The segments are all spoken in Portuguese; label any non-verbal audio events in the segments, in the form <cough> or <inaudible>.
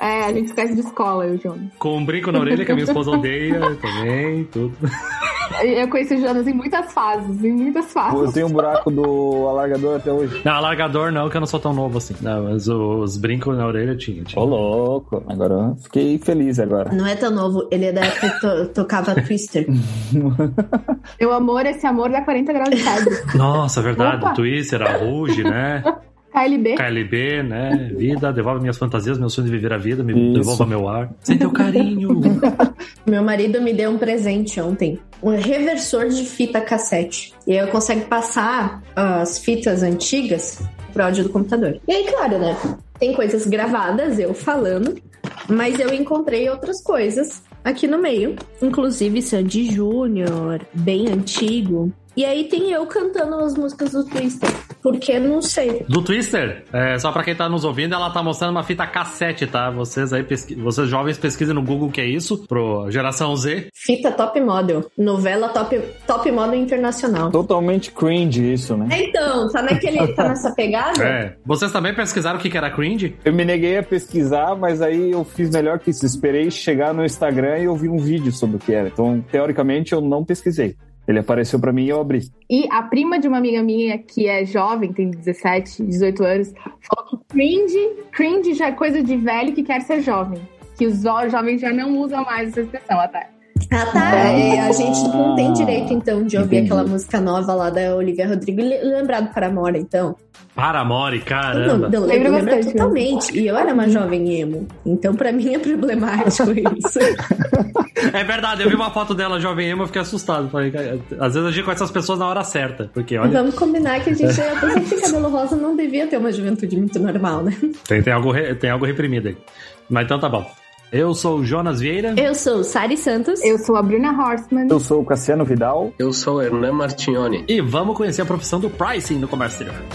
É, a gente esquece de escola, eu, Jonas. Com um brinco na orelha que a minha esposa odeia <laughs> também, tudo. Eu conheci o Jonas em muitas fases, em muitas fases. Eu tenho um buraco do alargador até hoje. Não, alargador não, que eu não sou tão novo assim. Não, mas os brincos na orelha eu tinha. tinha. Ô, louco. Agora eu fiquei feliz agora. Não é tão novo, ele é da época que to tocava Twister. <laughs> Meu amor, esse amor dá 40 graus de febre. Nossa, verdade. Opa. Twister, a Rouge, né? <laughs> KLB. KLB, né? Vida, devolve minhas fantasias, meu sonho de viver a vida, me Isso. devolva meu ar. Sem teu carinho. <laughs> Meu marido me deu um presente ontem, um reversor de fita cassete. E aí eu consigo passar as fitas antigas pro áudio do computador. E aí, claro, né? Tem coisas gravadas, eu falando, mas eu encontrei outras coisas aqui no meio, inclusive Sandy Júnior, bem antigo. E aí tem eu cantando as músicas do Twister, porque não sei. Do Twister, é, só pra quem tá nos ouvindo, ela tá mostrando uma fita cassete, tá? Vocês aí, pesqui... vocês jovens pesquisem no Google o que é isso, pro geração Z. Fita Top Model, novela Top, top Model Internacional. Totalmente cringe isso, né? Então, tá, naquele, tá nessa pegada? É. Vocês também pesquisaram o que que era cringe? Eu me neguei a pesquisar, mas aí eu fiz melhor que isso. Esperei chegar no Instagram e eu vi um vídeo sobre o que era. Então, teoricamente, eu não pesquisei. Ele apareceu pra mim e eu abri. E a prima de uma amiga minha, que é jovem, tem 17, 18 anos, falou que cringe, cringe já é coisa de velho que quer ser jovem. Que os jo- jovens já não usam mais essa expressão, até. Ah, tá. É, a gente não tem direito, então, de ouvir Entendi. aquela música nova lá da Olivia Rodrigo e le- lembrar do Paramore, então. Paramore, Não, caramba. não, Lembro lembro, lembro bastante, totalmente. E eu era uma jovem emo. Então, pra mim, é problemático <laughs> isso. É verdade, eu vi uma foto dela jovem emo, eu fiquei assustado. Falei, às vezes eu digo com essas pessoas na hora certa, porque olha, Vamos combinar que a gente, a pessoa que tem cabelo rosa não devia ter uma juventude muito normal, né? tem, tem, algo, re- tem algo reprimido aí. Mas então tá bom. Eu sou o Jonas Vieira. Eu sou Sari Santos. Eu sou a Bruna Horstman. Eu sou o Cassiano Vidal. Eu sou o Hernan Martignoni. E vamos conhecer a profissão do pricing no comércio exterior.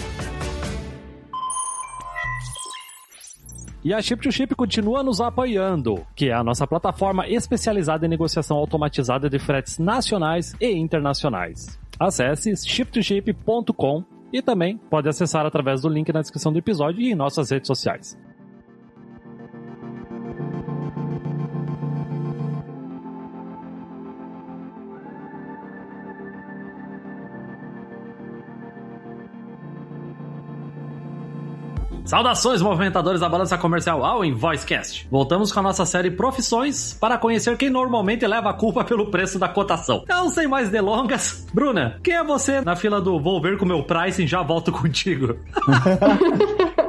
E a Chip to Chip continua nos apoiando, que é a nossa plataforma especializada em negociação automatizada de fretes nacionais e internacionais. Acesse shiptoship.com e também pode acessar através do link na descrição do episódio e em nossas redes sociais. Saudações, movimentadores da balança comercial ao Invoicecast. Voltamos com a nossa série Profissões para conhecer quem normalmente leva a culpa pelo preço da cotação. Então, sem mais delongas, Bruna, quem é você na fila do Vou ver com o meu pricing já volto contigo? <laughs>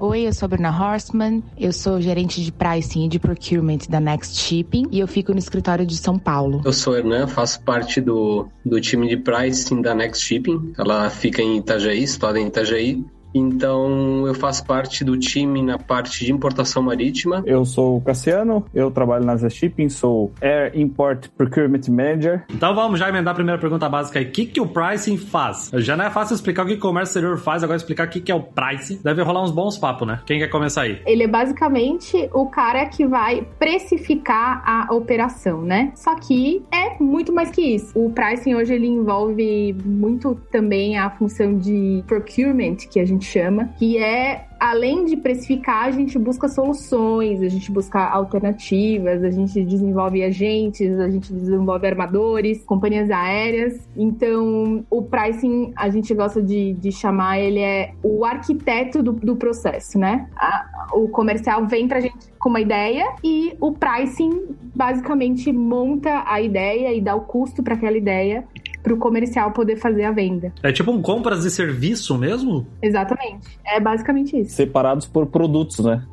Oi, eu sou a Bruna Horstman, eu sou gerente de pricing e de procurement da Next Shipping e eu fico no escritório de São Paulo. Eu sou o Hernan, faço parte do, do time de pricing da Next Shipping. Ela fica em Itajaí, situada em Itajaí. Então, eu faço parte do time na parte de importação marítima. Eu sou o Cassiano. Eu trabalho na Zé Shipping. Sou Air Import Procurement Manager. Então vamos já emendar a primeira pergunta básica aí. O que, que o pricing faz? Já não é fácil explicar o que o comércio exterior faz, agora explicar o que, que é o pricing. Deve rolar uns bons papos, né? Quem quer começar aí? Ele é basicamente o cara que vai precificar a operação, né? Só que é muito mais que isso. O pricing hoje ele envolve muito também a função de procurement, que a gente chama, que é além de precificar, a gente busca soluções, a gente busca alternativas, a gente desenvolve agentes, a gente desenvolve armadores, companhias aéreas. Então, o pricing, a gente gosta de, de chamar ele é o arquiteto do, do processo, né? A- o comercial vem pra gente com uma ideia e o pricing basicamente monta a ideia e dá o custo para aquela ideia para o comercial poder fazer a venda. É tipo um compras de serviço mesmo? Exatamente. É basicamente isso. Separados por produtos, né?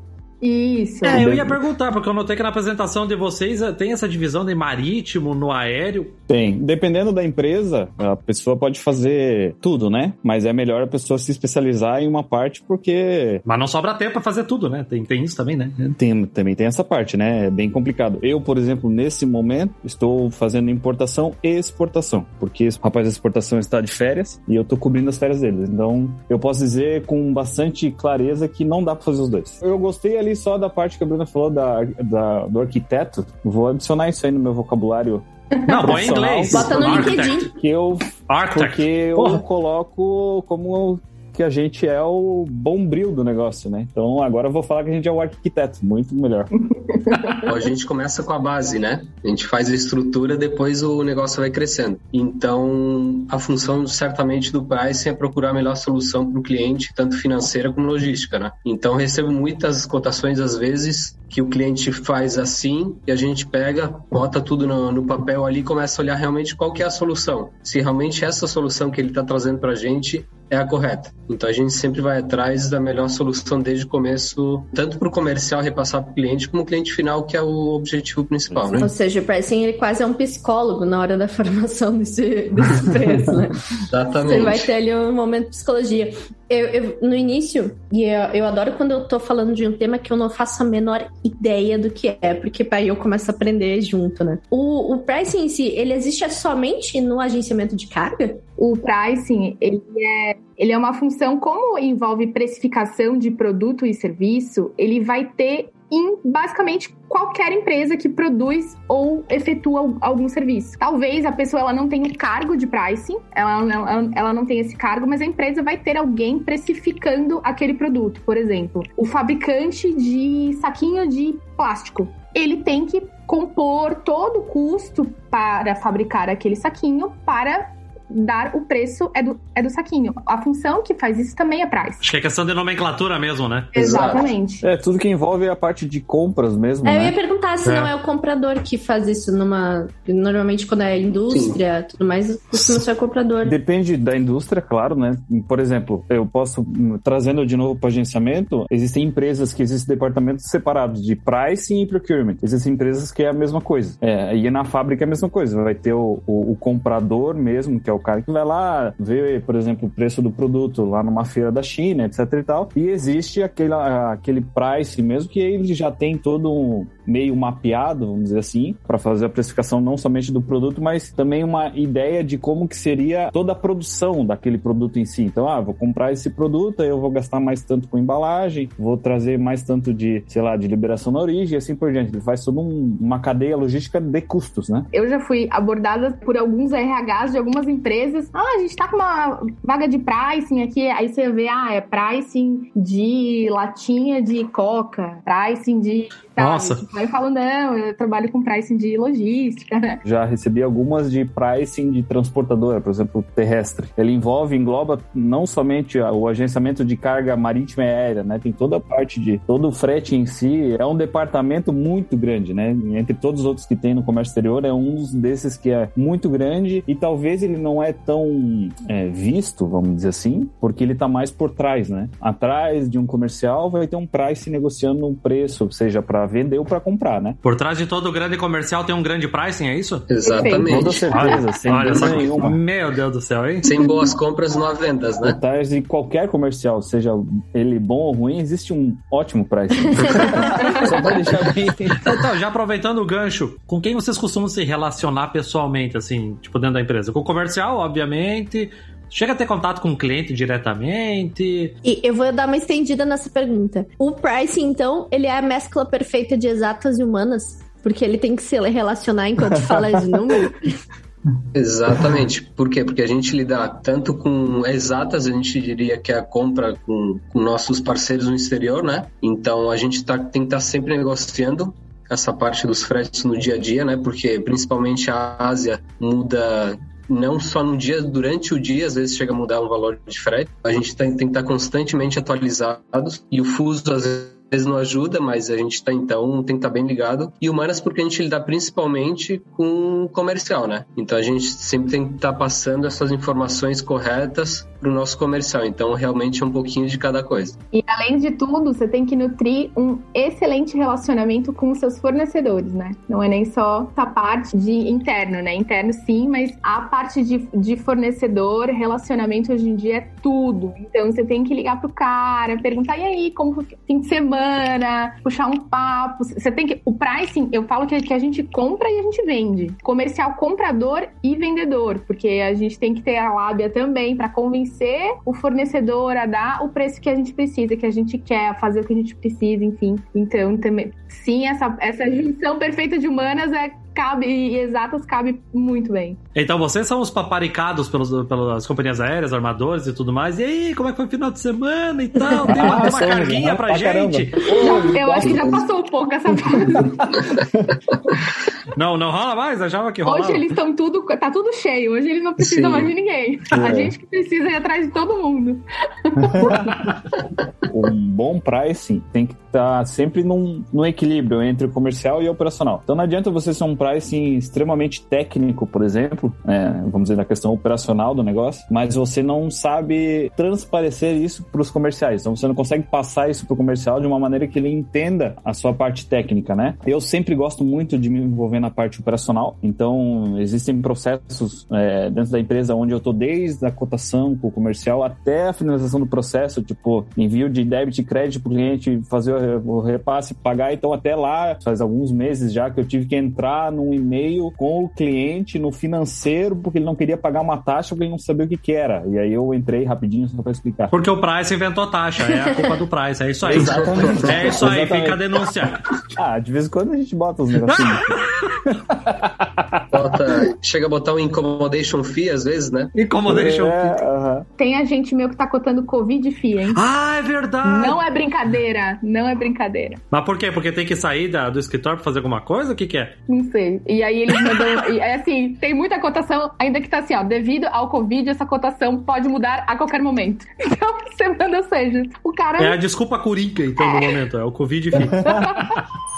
Isso. É, eu ia perguntar, porque eu notei que na apresentação de vocês eh, tem essa divisão de marítimo, no aéreo. Tem. Dependendo da empresa, a pessoa pode fazer tudo, né? Mas é melhor a pessoa se especializar em uma parte porque Mas não sobra tempo pra fazer tudo, né? Tem, tem isso também, né? tem, também tem essa parte, né? É bem complicado. Eu, por exemplo, nesse momento, estou fazendo importação e exportação, porque o rapaz da exportação está de férias e eu estou cobrindo as férias deles. Então, eu posso dizer com bastante clareza que não dá para fazer os dois. Eu gostei ali só da parte que a Bruna falou da, da- do arquiteto. Vou adicionar isso aí no meu vocabulário Não, põe em inglês. Bota no. LinkedIn. que eu porque eu Porra. coloco como que a gente é o bombril do negócio, né? Então agora eu vou falar que a gente é o arquiteto, muito melhor. <laughs> a gente começa com a base, né? A gente faz a estrutura, depois o negócio vai crescendo. Então, a função certamente do pricing é procurar a melhor solução para o cliente, tanto financeira como logística, né? Então, recebo muitas cotações às vezes que o cliente faz assim e a gente pega, bota tudo no, no papel ali e começa a olhar realmente qual que é a solução. Se realmente essa solução que ele está trazendo para a gente é a correta. Então a gente sempre vai atrás da melhor solução desde o começo, tanto para o comercial repassar para o cliente, como o cliente final, que é o objetivo principal. Né? Ou seja, o pricing ele quase é um psicólogo na hora da formação desse, desse preço, né? <laughs> Exatamente. Você vai ter ali um momento de psicologia. Eu, eu, no início, e eu, eu, adoro quando eu tô falando de um tema que eu não faço a menor ideia do que é, porque aí eu começo a aprender junto, né? O, o pricing em si, ele existe somente no agenciamento de carga? O pricing, ele é, ele é uma função, como envolve precificação de produto e serviço, ele vai ter em basicamente qualquer empresa que produz ou efetua algum serviço. Talvez a pessoa ela não tenha cargo de pricing, ela, ela, ela não tem esse cargo, mas a empresa vai ter alguém precificando aquele produto. Por exemplo, o fabricante de saquinho de plástico. Ele tem que compor todo o custo para fabricar aquele saquinho para dar o preço é do, é do saquinho. A função que faz isso também é price. Acho que é questão de nomenclatura mesmo, né? Exatamente. É, tudo que envolve a parte de compras mesmo. É, né? Eu ia perguntar se é. não é o comprador que faz isso numa. Normalmente, quando é indústria Sim. tudo mais, costuma ser o comprador. Depende da indústria, claro, né? Por exemplo, eu posso, trazendo de novo para agenciamento, existem empresas que existem departamentos separados de pricing e procurement. Existem empresas que é a mesma coisa. É, e na fábrica é a mesma coisa. Vai ter o, o, o comprador mesmo, que é o cara que vai lá ver, por exemplo, o preço do produto lá numa feira da China, etc e tal. E existe aquele, aquele price mesmo que ele já tem todo um meio mapeado, vamos dizer assim, para fazer a precificação não somente do produto, mas também uma ideia de como que seria toda a produção daquele produto em si. Então, ah, vou comprar esse produto, eu vou gastar mais tanto com embalagem, vou trazer mais tanto de, sei lá, de liberação na origem e assim por diante. Ele faz toda um, uma cadeia logística de custos, né? Eu já fui abordada por alguns RHs de algumas empresas. Ah, a gente tá com uma vaga de pricing aqui, aí você vê, ah, é pricing de latinha de coca, pricing de nossa. Tipo, aí eu falo, não, eu trabalho com pricing de logística, né? Já recebi algumas de pricing de transportadora, por exemplo, terrestre. Ele envolve, engloba não somente o agenciamento de carga marítima e aérea, né? Tem toda a parte de todo o frete em si. É um departamento muito grande, né? Entre todos os outros que tem no comércio exterior, é um desses que é muito grande e talvez ele não é tão é, visto, vamos dizer assim, porque ele tá mais por trás, né? Atrás de um comercial vai ter um price negociando um preço, seja para vender ou para comprar, né? Por trás de todo grande comercial tem um grande pricing, é isso? Exatamente. Toda certeza, sem Olha só, nenhuma. Meu Deus do céu, hein? Sem boas compras não há vendas, né? Por trás de qualquer comercial, seja ele bom ou ruim, existe um ótimo pricing. <laughs> Só pra deixar bem... Então, já aproveitando o gancho, com quem vocês costumam se relacionar pessoalmente, assim, tipo, dentro da empresa? Com o comercial, obviamente, Chega a ter contato com o cliente diretamente? E eu vou dar uma estendida nessa pergunta. O pricing, então, ele é a mescla perfeita de exatas e humanas? Porque ele tem que se relacionar enquanto <laughs> fala de número? Exatamente. Por quê? Porque a gente lida tanto com exatas, a gente diria que é a compra com, com nossos parceiros no exterior, né? Então a gente tá, tem que estar tá sempre negociando essa parte dos fretes no dia a dia, né? Porque principalmente a Ásia muda não só no dia, durante o dia, às vezes chega a mudar o valor de frete. A gente tem, tem que estar constantemente atualizados e o fuso, às vezes, não ajuda, mas a gente está então tem que estar bem ligado. E humanas porque a gente lida principalmente com comercial, né? Então a gente sempre tem que estar passando essas informações corretas para o nosso comercial. Então, realmente é um pouquinho de cada coisa. E além de tudo, você tem que nutrir um excelente relacionamento com os seus fornecedores, né? Não é nem só a parte de interno, né? Interno sim, mas a parte de, de fornecedor, relacionamento hoje em dia é tudo. Então, você tem que ligar pro cara, perguntar, e aí, como foi fim de semana? Puxar um papo. Você tem que. O pricing, eu falo que, que a gente compra e a gente vende. Comercial comprador e vendedor, porque a gente tem que ter a lábia também para convencer convencer o fornecedor a dar o preço que a gente precisa, que a gente quer, fazer o que a gente precisa, enfim. Então, também, sim, essa, essa junção perfeita de humanas é cabe, e exatas cabe muito bem. Então vocês são os paparicados pelos, pelas companhias aéreas, armadores e tudo mais. E aí, como é que foi o final de semana e tal? Tem uma, tem uma carguinha pra gente? Já- eu acho que já passou um pouco essa fase. <laughs> Não, não rola mais? Achava que rolava. Hoje eles estão tudo, tá tudo cheio. Hoje eles não precisam Sim. mais de ninguém. A É. gente que precisa ir atrás de todo mundo. <laughs> um bom pricing tem que estar sempre num, num equilíbrio entre o comercial e o operacional. Então não adianta você ser um pricing extremamente técnico, por exemplo, é, vamos dizer, na questão operacional do negócio, mas você não sabe transparecer isso para os comerciais. Então você não consegue passar isso para o comercial de uma maneira que ele entenda a sua parte técnica, né? Eu sempre gosto muito de me envolver na parte operacional, então existem processos é, dentro da empresa onde eu tô desde a cotação com o comercial até a finalização do processo, tipo, envio de débito e crédito para o cliente fazer o repasse, pagar. Então, até lá, faz alguns meses já que eu tive que entrar num e-mail com o cliente no financeiro, porque ele não queria pagar uma taxa porque ele não sabia o que, que era. E aí eu entrei rapidinho só para explicar. Porque o Price inventou taxa, é a culpa do Price, é isso aí. Exatamente. É isso aí, Exatamente. fica a denúncia. Ah, de vez em quando a gente bota os negocinhos. Bota, chega a botar um incommodation fee às vezes, né? Incomodation. É, aham. Tem a gente meu que tá cotando Covid FIA, hein? Ah, é verdade. Não é brincadeira, não é brincadeira. Mas por quê? Porque tem que sair da- do escritório pra fazer alguma coisa? O que que é? Não sei. E aí eles mandam. <laughs> e é assim, tem muita cotação, ainda que tá assim, ó. Devido ao Covid, essa cotação pode mudar a qualquer momento. <laughs> Então, você manda, ou seja, o cara. É a desculpa coringa, então, no momento. É o Covid FII. <laughs>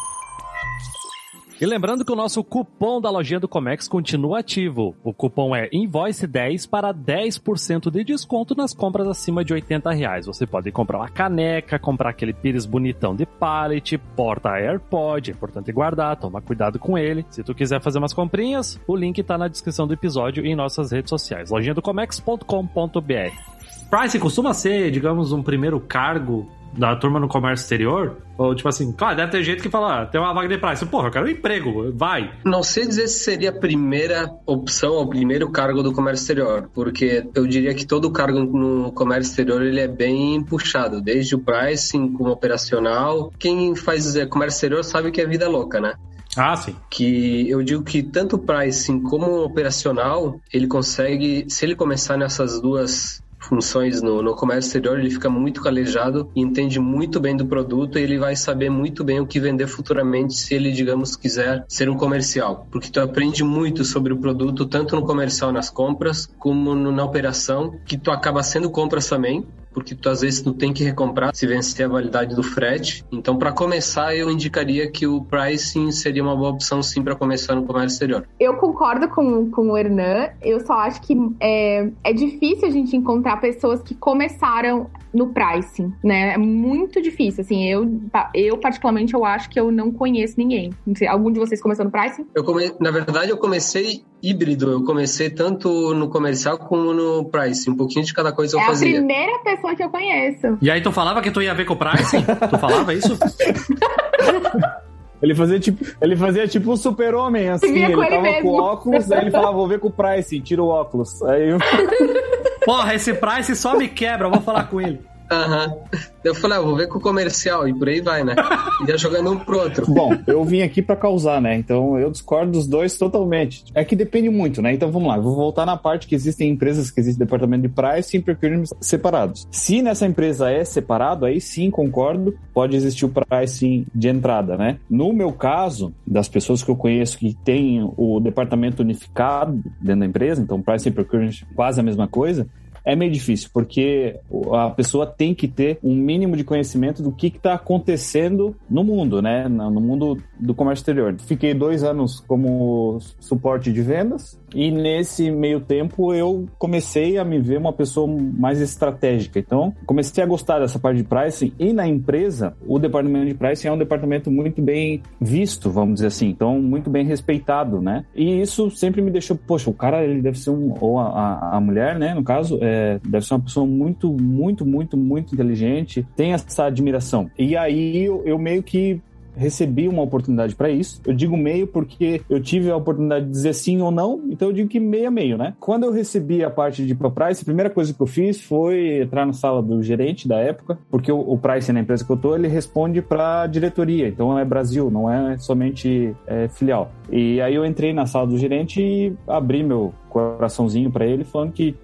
E lembrando que o nosso cupom da lojinha do Comex continua ativo. O cupom é Invoice10 para 10% de desconto nas compras acima de 80 reais. Você pode comprar uma caneca, comprar aquele pires bonitão de pallet, porta AirPod, é importante guardar, toma cuidado com ele. Se tu quiser fazer umas comprinhas, o link tá na descrição do episódio e em nossas redes sociais. lojinha do Comex.com.br Price costuma ser, digamos, um primeiro cargo da turma no comércio exterior? Ou tipo assim, claro, deve ter gente que fala, ah, tem uma vaga de price. Porra, eu quero um emprego, vai. Não sei dizer se seria a primeira opção ou o primeiro cargo do comércio exterior, porque eu diria que todo cargo no comércio exterior ele é bem puxado, desde o pricing como operacional. Quem faz eh, comércio exterior sabe que é vida louca, né? Ah, sim. que eu digo que tanto o pricing como o operacional, ele consegue, se ele começar nessas duas funções no, no comércio exterior, ele fica muito calejado e entende muito bem do produto e ele vai saber muito bem o que vender futuramente se ele, digamos, quiser ser um comercial. Porque tu aprende muito sobre o produto, tanto no comercial nas compras, como no- na operação, que tu acaba sendo compras também, porque tu às vezes tu tem que recomprar se vencer a validade do frete. Então, para começar, eu indicaria que o pricing seria uma boa opção sim para começar no comércio exterior. Eu concordo com, com o Hernan. Eu só acho que é, é difícil a gente encontrar pessoas que começaram no pricing, né? É muito difícil. Assim, eu, eu particularmente, eu acho que eu não conheço ninguém. Algum de vocês começou no pricing? Eu come... Na verdade, eu comecei híbrido. Eu comecei tanto no comercial como no pricing. Um pouquinho de cada coisa eu é fazia. a primeira pessoa que eu conheço. E aí tu falava que tu ia ver com o pricing? tu falava isso? Ele fazia tipo, ele fazia tipo um super-homem, assim. Ele com ele tava mesmo. com óculos, aí ele falava, vou ver com o Price, tira o óculos. Aí eu... Porra, esse price só me quebra, eu vou falar com ele. Aham. Eu falei, ah, vou ver com o comercial. E por aí vai, né? E ia jogando um pro outro. Bom, eu vim aqui pra causar, né? Então eu discordo dos dois totalmente. É que depende muito, né? Então vamos lá, vou voltar na parte que existem empresas que existe departamento de pricing e procurement separados. Se nessa empresa é separado, aí sim concordo, pode existir o pricing de entrada, né? No meu caso, das pessoas que eu conheço que tem o departamento unificado dentro da empresa, então pricing e procurement quase a mesma coisa, é meio difícil, porque a pessoa tem que ter um mínimo de conhecimento do que está acontecendo no mundo, né? No mundo do comércio exterior. Fiquei dois anos como suporte de vendas e nesse meio tempo eu comecei a me ver uma pessoa mais estratégica. Então, comecei a gostar dessa parte de pricing e na empresa, o departamento de pricing é um departamento muito bem visto, vamos dizer assim, então muito bem respeitado, né? E isso sempre me deixou, poxa, o cara ele deve ser um ou a, a, mulher, né, no caso, é, deve ser uma pessoa muito, muito, muito, muito inteligente, tem essa admiração. E aí eu, eu meio que recebi uma oportunidade para isso. Eu digo meio porque eu tive a oportunidade de dizer sim ou não, então eu digo que meio a meio, né? Quando eu recebi a parte de Price, a primeira coisa que eu fiz foi entrar na sala do gerente da época, porque o, o Price na empresa que eu tô, ele responde para diretoria, então é Brasil, não é somente é, filial. E aí eu entrei na sala do gerente e abri meu coraçãozinho para ele, falando que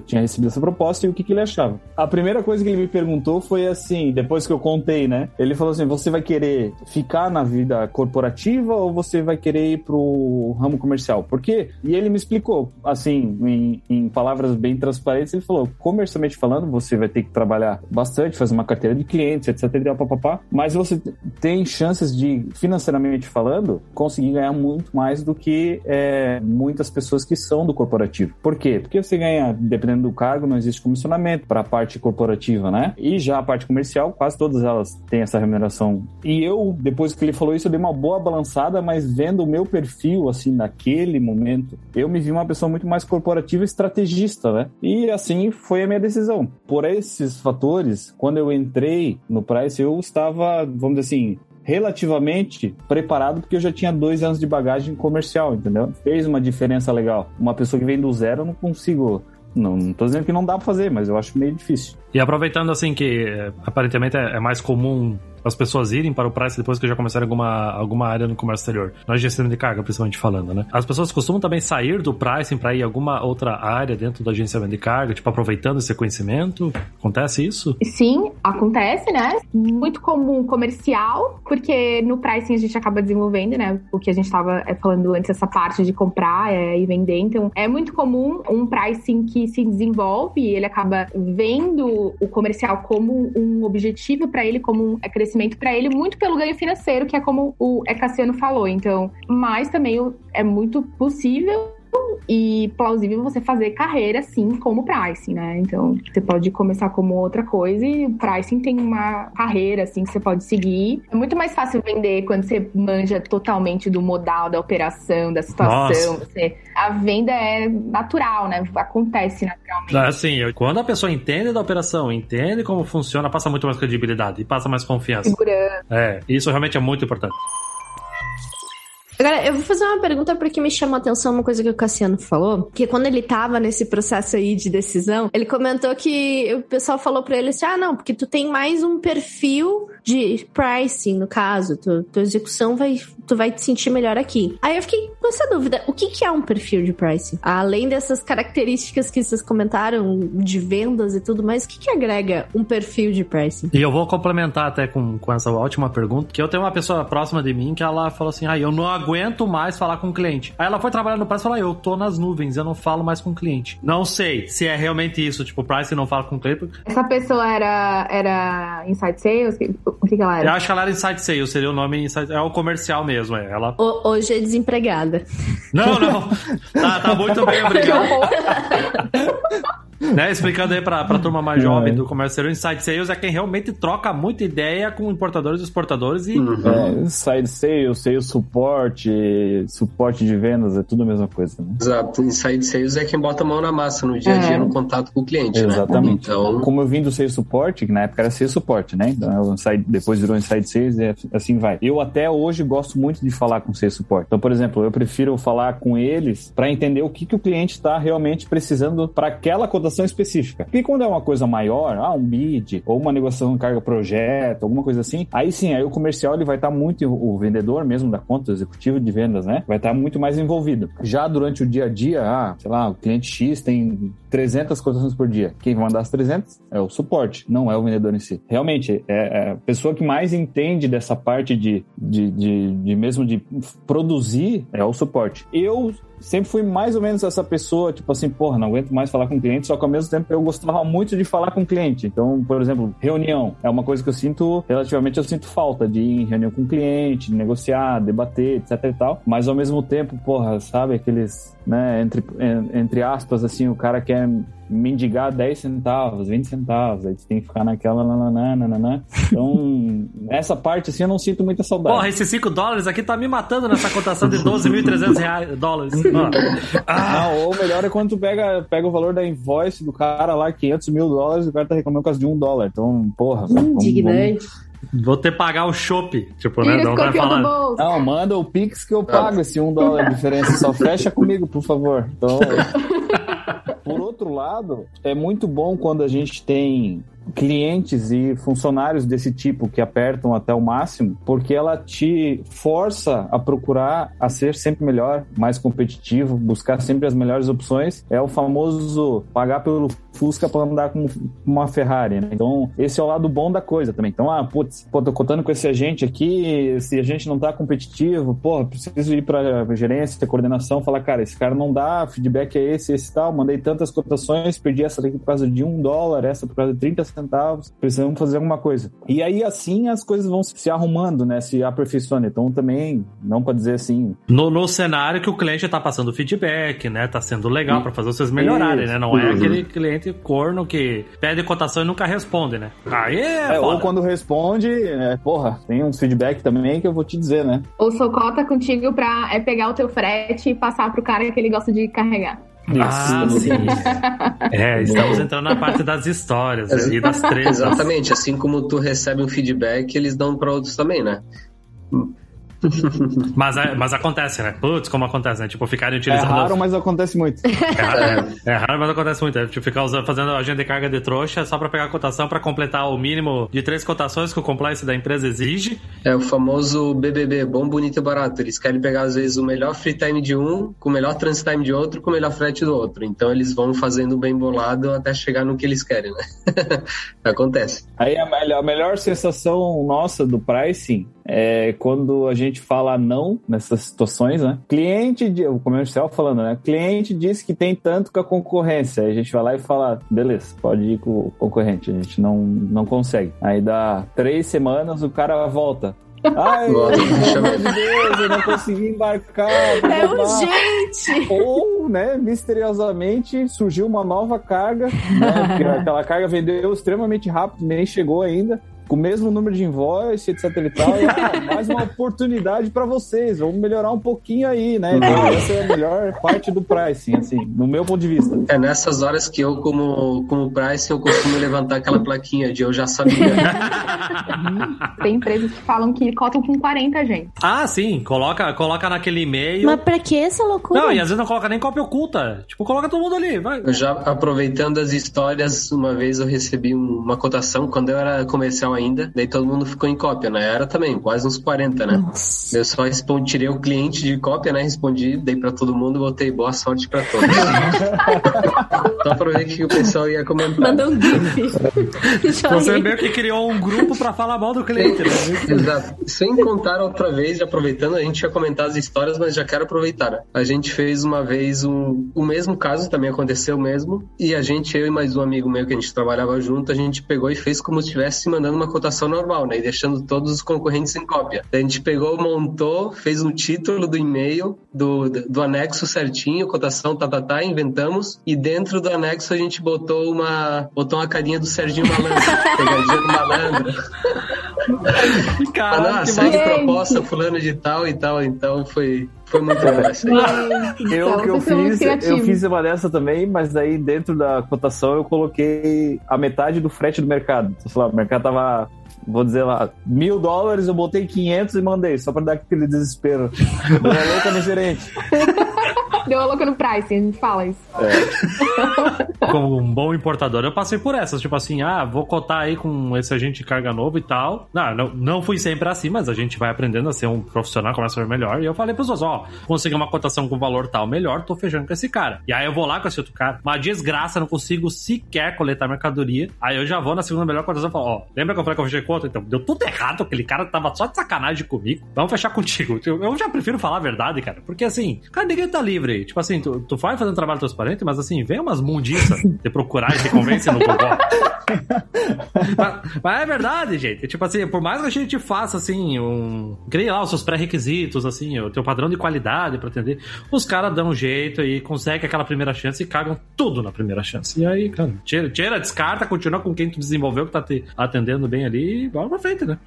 tinha recebido essa proposta e o que, que ele achava. A primeira coisa que ele me perguntou foi assim, depois que eu contei, né? Ele falou assim: você vai querer ficar na vida corporativa ou você vai querer ir pro ramo comercial? Por quê? E ele me explicou, assim, em, em palavras bem transparentes, ele falou: comercialmente falando, você vai ter que trabalhar bastante, fazer uma carteira de clientes, etc, papapá, mas você tem chances de, financeiramente falando, conseguir ganhar muito mais do que é, muitas pessoas que são do corporativo. Por quê? Porque você ganha dependendo do cargo, não existe comissionamento para a parte corporativa, né? E já a parte comercial, quase todas elas têm essa remuneração. E eu, depois que ele falou isso, eu dei uma boa balançada, mas vendo o meu perfil, assim, naquele momento, eu me vi uma pessoa muito mais corporativa e estrategista, né? E assim foi a minha decisão. Por esses fatores, quando eu entrei no Price, eu estava, vamos dizer assim, relativamente preparado porque eu já tinha dois anos de bagagem comercial, entendeu? Fez uma diferença legal. Uma pessoa que vem do zero, eu não consigo não, não tô dizendo que não dá pra fazer, mas eu acho meio difícil. E aproveitando assim que é, aparentemente é, é mais comum as pessoas irem para o Price depois que já começaram alguma, alguma área no comércio exterior. Nós gestão de carga, principalmente falando, né? As pessoas costumam também sair do pricing para ir alguma outra área dentro do agenciamento de carga, tipo aproveitando esse conhecimento. Acontece isso? Sim, acontece, né? Muito comum comercial, porque no pricing a gente acaba desenvolvendo, né? O que a gente estava é, falando antes, essa parte de comprar é, e vender. Então, é muito comum um pricing que se desenvolve e ele acaba vendo o comercial como um objetivo para ele, como um crescimento crescimento para ele muito pelo ganho financeiro, que é como o Cassiano falou. Então, mas também é muito possível e plausível você fazer carreira assim como pricing, né? Então, você pode começar como outra coisa e o pricing tem uma carreira assim que você pode seguir. É muito mais fácil vender quando você manja totalmente do modal da operação, da situação. Você, a venda é natural, né? Acontece naturalmente. Assim, quando a pessoa entende da operação, entende como funciona, passa muito mais credibilidade e passa mais confiança. Segurança. É, isso realmente é muito importante. Agora, eu vou fazer uma pergunta porque me chamou a atenção uma coisa que o Cassiano falou, que quando ele tava nesse processo aí de decisão, ele comentou que o pessoal falou para ele assim, ah, não, porque tu tem mais um perfil de pricing, no caso, tu, tua execução vai, tu vai te sentir melhor aqui. Aí eu fiquei com essa dúvida, o que que é um perfil de pricing? Além dessas características que vocês comentaram de vendas e tudo mais, o que que agrega um perfil de pricing? E eu vou complementar até com, com essa última pergunta, que eu tenho uma pessoa próxima de mim que ela falou assim, ah, eu não aguento aguento mais falar com o cliente. Aí ela foi trabalhar no Price e falou: eu tô nas nuvens, eu não falo mais com o cliente. Não sei se é realmente isso, tipo, o Price não fala com o cliente. Essa pessoa era, era Inside Sales? O que, que ela era? Eu acho que ela era Inside Sales, seria o nome Inside É o comercial mesmo, é. Ela... O, hoje é desempregada. Não, não. <laughs> tá, tá muito bem, obrigado. <laughs> né? Explicando aí pra, pra turma mais jovem do comércio exterior, Inside Sales é quem realmente troca muita ideia com importadores e exportadores e... Uhum. É, inside Sales, Sales Suporte, suporte de vendas, é tudo a mesma coisa, né? Exato. Inside Sales é quem bota a mão na massa no dia a dia, é. no contato com o cliente, né? Exatamente. Né? Então... Como eu vim do Sales Suporte, que na época era Sales Suporte, né? Então, inside, depois virou Inside Sales e assim vai. Eu até hoje gosto muito de falar com Sales Suporte. Então, por exemplo, eu prefiro falar com eles para entender o que, que o cliente está realmente precisando para aquela cotação negociação específica. Porque quando é uma coisa maior, ah, um bid, ou uma negociação carga projeto, alguma coisa assim, aí sim, aí o comercial ele vai estar tá muito, o vendedor mesmo da conta, o executivo de vendas, né? Vai estar tá muito mais envolvido. Já durante o dia a dia, ah, sei lá, o cliente X tem 300 cotações por dia. Quem vai mandar as 300 é o suporte, não é o vendedor em si. Realmente, é, é a pessoa que mais entende dessa parte de, de, de, de mesmo de produzir é o suporte. Eu sempre fui mais ou menos essa pessoa, tipo assim, porra, não aguento mais falar com cliente, só que ao mesmo tempo eu gostava muito de falar com cliente. Então, por exemplo, reunião é uma coisa que eu sinto, relativamente eu sinto falta de ir em reunião com cliente, de negociar, debater, etc e tal. Mas ao mesmo tempo, porra, sabe, aqueles, né, entre, entre aspas, assim, o cara quer mendigar 10 centavos, 20 centavos, aí você tem que ficar naquela nananana. Então, <laughs> essa parte assim eu não sinto muita saudade. Porra, esses 5 dólares aqui tá me matando nessa cotação de 12.300 reais, dólares. <laughs> Ah. Não, ou melhor é quando tu pega, pega o valor da invoice do cara lá, 500 mil dólares, o cara tá reclamando quase de um dólar. Então, porra. Indignante. Vou ter que pagar o chopp. Tipo, né? Não vai falar. Não, manda o Pix que eu pago esse um dólar de diferença. Só fecha comigo, por favor. Então, por <laughs> lado, é muito bom quando a gente tem clientes e funcionários desse tipo que apertam até o máximo, porque ela te força a procurar a ser sempre melhor, mais competitivo, buscar sempre as melhores opções. É o famoso pagar pelo Fusca para andar com uma Ferrari, né? Então, esse é o lado bom da coisa também. Então, ah, putz, pô, tô contando com esse agente aqui, se a gente não tá competitivo, porra, preciso ir pra gerência, coordenação, falar, cara, esse cara não dá, feedback é esse, esse tal, mandei tantas cotações, perdi essa daqui por causa de um dólar, essa por causa de 30 centavos, precisamos fazer alguma coisa. E aí, assim, as coisas vão se arrumando, né? Se aperfeiçoando. Então, também, não pra dizer assim, No, no cenário que o cliente tá passando feedback, né? Tá sendo legal pra fazer vocês melhorarem, Isso. né? Não é aquele cliente corno que pede cotação e nunca responde, né? Aí é, É, ou quando responde, é, porra, tem uns feedback também que eu vou te dizer, né? Ou socota contigo pra é pegar o teu frete e passar pro cara que ele gosta de carregar. Ah, sim. <laughs> É, estamos entrando na parte das histórias e das tretas. Exatamente, assim como tu recebe um feedback, eles dão para outros também, né? <laughs> Mas, é- mas acontece, né? Putz, como acontece, né? Tipo, ficarem É utilizando. raro, mas acontece muito. É raro, é raro, mas acontece muito. É, tipo, ficar usando, fazendo agenda de carga de trouxa só pra pegar a cotação pra completar o mínimo de três cotações que o compliance da empresa exige. É o famoso BBB, bom, bonito e barato. Eles querem pegar, às vezes, o melhor free time de um, com o melhor transit time de outro, com o melhor frete do outro. Então, eles vão fazendo bem bolado até chegar no que eles querem, né? <laughs> Acontece. Aí a melhor, a melhor sensação nossa do pricing é quando a gente fala não nessas situações, né? Cliente, de- o comercial falando, né? Cliente disse que tem tanto com a concorrência. Aí a gente vai lá e fala, beleza, pode ir com o concorrente, a gente não, não consegue. Aí dá três semanas, o cara volta. Ai, pelo amor de Deus, eu não consegui embarcar. É blá, blá, blá." urgente! Ou, né, misteriosamente surgiu uma nova carga, né, <laughs> aquela carga vendeu extremamente rápido, nem chegou ainda, com o mesmo número de invoice, etc e tal. E, ah, mais uma <laughs> oportunidade para vocês, vamos melhorar um pouquinho aí, né? Então, essa é a melhor parte do pricing, assim, no meu ponto de vista. É nessas horas que eu, como, como pricing, eu costumo levantar aquela plaquinha de eu já sabia. <laughs> Tem empresas que falam que cotam com 40, gente. Ah, sim, coloca, coloca naquele e-mail. Mas pra que essa loucura? Não, e às vezes não coloca nem cópia oculta. Tipo, coloca todo mundo ali, vai. Eu já aproveitando as histórias, uma vez eu recebi um- uma cotação quando eu era comercial ainda, daí todo mundo ficou em cópia, né? Era também, quase uns 40, né? Nossa. Eu só respondi, tirei o cliente de cópia, né? Respondi, dei pra todo mundo, botei boa sorte pra todos. <laughs> pra ver o que o pessoal ia comentar. Mandou um gif. <laughs> Você meio que criou um grupo pra falar mal do cliente, né? Exato. Sem contar outra vez, aproveitando, a gente ia comentar as histórias, mas já quero aproveitar. né? A gente fez uma vez um, o mesmo caso, também aconteceu mesmo, e a gente, eu e mais um amigo meu que a gente trabalhava junto, a gente pegou e fez como se estivesse mandando uma cotação normal, né? E deixando todos os concorrentes em cópia. Daí a gente pegou, montou, fez um título do e-mail, do, do anexo certinho, cotação, tá, tá, tá, inventamos, e dentro do anexo a gente botou uma, botou uma carinha do Serginho Malandro, <laughs> pegadinha do malandro. <laughs> Ah, não, que segue massa. proposta fulano de tal e tal, então foi, foi muito isso aí. Eu Então, que eu fiz, eu fiz uma dessa também, mas daí dentro da cotação eu coloquei a metade do frete do mercado. Então, sei lá, o mercado tava, vou dizer lá, mil dólares, eu botei 500 e mandei, só pra dar aquele desespero. Louca no gerente. <laughs> Deu a louca no pricing, a gente fala isso. <laughs> como um bom importador, eu passei por essas. Tipo assim, ah, vou cotar aí com esse agente de carga novo e tal. Não, não, não fui sempre assim, mas a gente vai aprendendo a ser um profissional, começa a ser melhor. E eu falei pros outros, ó, consegui uma cotação com valor tal melhor, tô fechando com esse cara. E aí eu vou lá com esse outro cara. Uma desgraça, não consigo sequer coletar mercadoria. Aí eu já vou na segunda melhor cotação e falo, ó, lembra que eu falei que eu fechei conta? Então, deu tudo errado, aquele cara tava só de sacanagem comigo. Vamos fechar contigo. Eu eu já prefiro falar a verdade, cara. Porque assim, cara, ninguém tá livre. Tipo assim, tu, tu vai fazendo trabalho transparente, mas assim, vem umas mundiças <laughs> de procurar e te convence no Google. <laughs> mas, mas é verdade, gente. Tipo assim, por mais que a gente faça assim, um. Crie lá os seus pré-requisitos, assim, o teu padrão de qualidade pra atender, os caras dão um jeito e conseguem aquela primeira chance e cagam tudo na primeira chance. E aí, cara, tira, tira descarta, continua com quem tu desenvolveu que tá te atendendo bem ali e bola pra frente, né?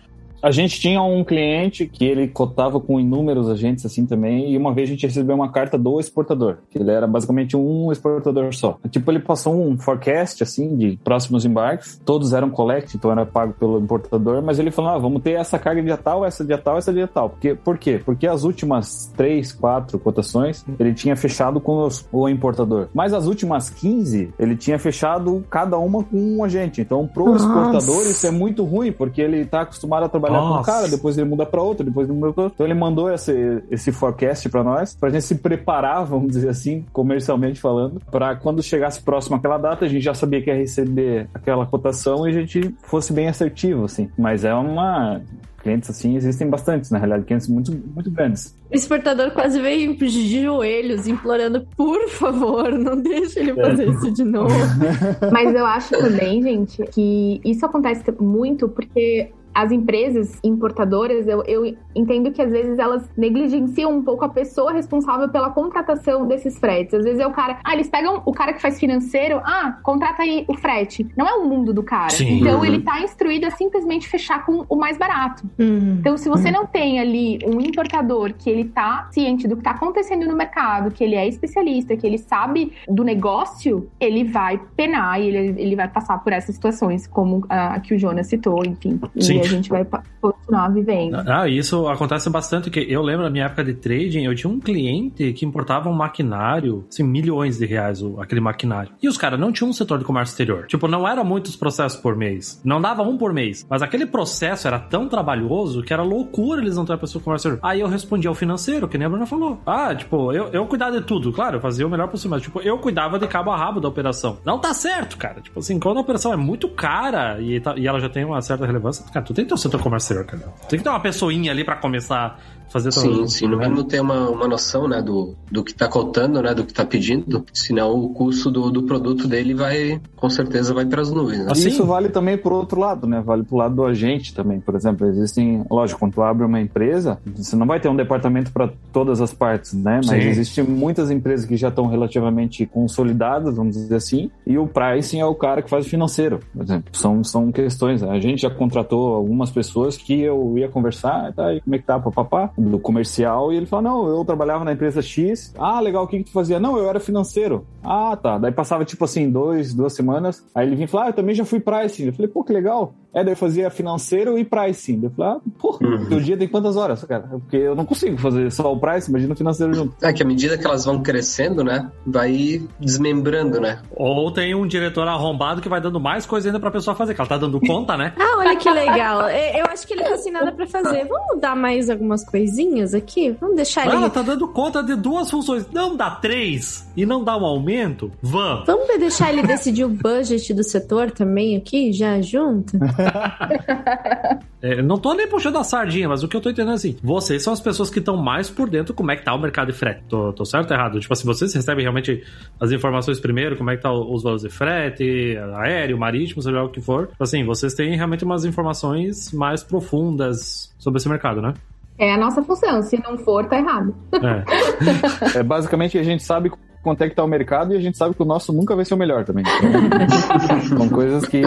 A gente tinha um cliente que ele cotava com inúmeros agentes assim também, e uma vez a gente recebeu uma carta do exportador, que ele era basicamente um exportador só. Tipo, ele passou um forecast assim de próximos embarques, todos eram collect, então era pago pelo importador, mas ele falou: ah, vamos ter essa carga de tal, essa de tal, essa de tal. Porque, por quê? Porque as últimas três, quatro cotações ele tinha fechado com os, o importador. Mas as últimas 15, ele tinha fechado cada uma com um agente. Então, pro Nossa. exportador, isso é muito ruim, porque ele tá acostumado a trabalhar Nossa. com um cara, depois ele muda para outro, depois ele muda pra outro. Então, ele mandou esse, esse forecast para nós, pra gente se preparar, vamos dizer assim, comercialmente falando, para quando chegasse próximo àquela data, a gente já sabia que ia receber aquela cotação e a gente fosse bem assertivo, assim. Mas é uma clientes assim existem bastantes, na realidade, clientes muito, muito grandes. O exportador quase veio de joelhos, implorando, por favor, não deixe ele fazer é. isso de novo. <laughs> Mas eu acho também, gente, que isso acontece muito porque as empresas importadoras, eu, eu entendo que às vezes elas negligenciam um pouco a pessoa responsável pela contratação desses fretes. Às vezes é o cara, ah, eles pegam o cara que faz financeiro, ah, contrata aí o frete. Não é o mundo do cara. Sim. Então uhum. ele tá instruído a simplesmente fechar com o mais barato. Uhum. Então se você não tem ali um importador que ele tá ciente do que tá acontecendo no mercado, que ele é especialista, que ele sabe do negócio, ele vai penar e ele, ele vai passar por essas situações, como a, a que o Jonas citou, enfim. Sim a gente vai continuar vivendo. Ah, isso acontece bastante, que eu lembro na minha época de trading, eu tinha um cliente que importava um maquinário, assim, milhões de reais aquele maquinário. E os caras não tinham um setor de comércio exterior. Tipo, não eram muitos processos por mês. Não dava um por mês. Mas aquele processo era tão trabalhoso que era loucura eles não terem pessoa de comércio exterior. Aí eu respondi ao financeiro, que nem a Bruna falou. Ah, tipo, eu, eu cuidava de tudo. Claro, eu fazia o melhor possível, mas, tipo, eu cuidava de cabo a rabo da operação. Não tá certo, cara. Tipo assim, quando a operação é muito cara e, tá, e ela já tem uma certa relevância, cara, tu tem que ter um setor comercial, cara. Tem que ter uma pessoinha ali para começar fazer Sim, sim. No mínimo ter uma, uma noção, né, do, do que tá cotando, né, do que tá pedindo. Senão o custo do, do produto dele vai, com certeza, vai para as nuvens. Né? Assim, Isso vale também pro outro lado, né? Vale pro lado do agente também. Por exemplo, existem, lógico, quando tu abre uma empresa, você não vai ter um departamento para todas as partes, né? Mas sim. existem muitas empresas que já estão relativamente consolidadas, vamos dizer assim, e o pricing é o cara que faz o financeiro, por exemplo. São, são questões. A gente já contratou algumas pessoas que eu ia conversar, tá, e como é que tá, papapá, do comercial, e ele falou, não, eu trabalhava na empresa X. Ah, legal, o que, que tu fazia? Não, eu era financeiro. Ah, tá. Daí passava, tipo assim, dois, duas semanas, aí ele vinha e falou, ah, eu também já fui pricing. Eu falei, pô, que legal. É, daí eu fazia financeiro e pricing. Eu falei, ah, pô, uhum. teu dia tem quantas horas, cara? Porque eu não consigo fazer só o pricing, imagina o financeiro junto. É que à medida que elas vão crescendo, né, vai desmembrando, né? Ou tem um diretor arrombado que vai dando mais coisa ainda pra pessoa fazer, que ela tá dando conta, né? <laughs> ah, olha que legal. Eu acho que ele tá sem nada pra fazer. Vamos dar mais algumas coisinhas aqui? Vamos deixar ele... Ela tá dando conta de duas funções. Não dá três e não dá um aumento? Vamos. Vamos deixar ele decidir o budget do setor também aqui, já junto? <laughs> é, não tô nem puxando a sardinha, mas o que eu tô entendendo é assim: vocês são as pessoas que estão mais por dentro como é que tá o mercado de frete. Tô, tô certo ou errado? Tipo assim, vocês recebem realmente as informações primeiro, como é que tá os valores de frete, aéreo, marítimo, seja lá o que for. Tipo assim, vocês têm realmente umas informações mais profundas sobre esse mercado, né? É a nossa função. Se não for, tá errado. É, <laughs> é basicamente a gente sabe quanto é que tá o mercado e a gente sabe que o nosso nunca vai ser o melhor também. Então, são coisas que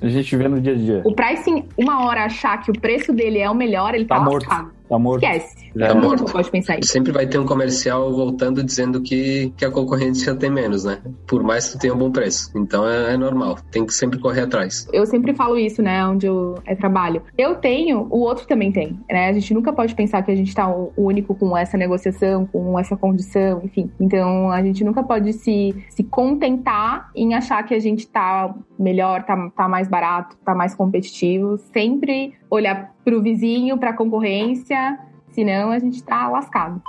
a gente vê no dia a dia. O pricing, uma hora achar que o preço dele é o melhor, ele tá, tá morto. Lascado. Tá morto. Esquece. Já tá morto. pode pensar isso. Sempre vai ter um comercial voltando dizendo que, que a concorrência tem menos, né? Por mais que tu tenha um bom preço. Então é, é normal. Tem que sempre correr atrás. Eu sempre falo isso, né? Onde eu é, trabalho. Eu tenho, o outro também tem. Né? A gente nunca pode pensar que a gente tá o único com essa negociação, com essa condição, enfim. Então a gente nunca pode se, se contentar em achar que a gente tá melhor, tá, tá mais barato, tá mais competitivo. Sempre olhar para o vizinho, para a concorrência, senão a gente está lascado.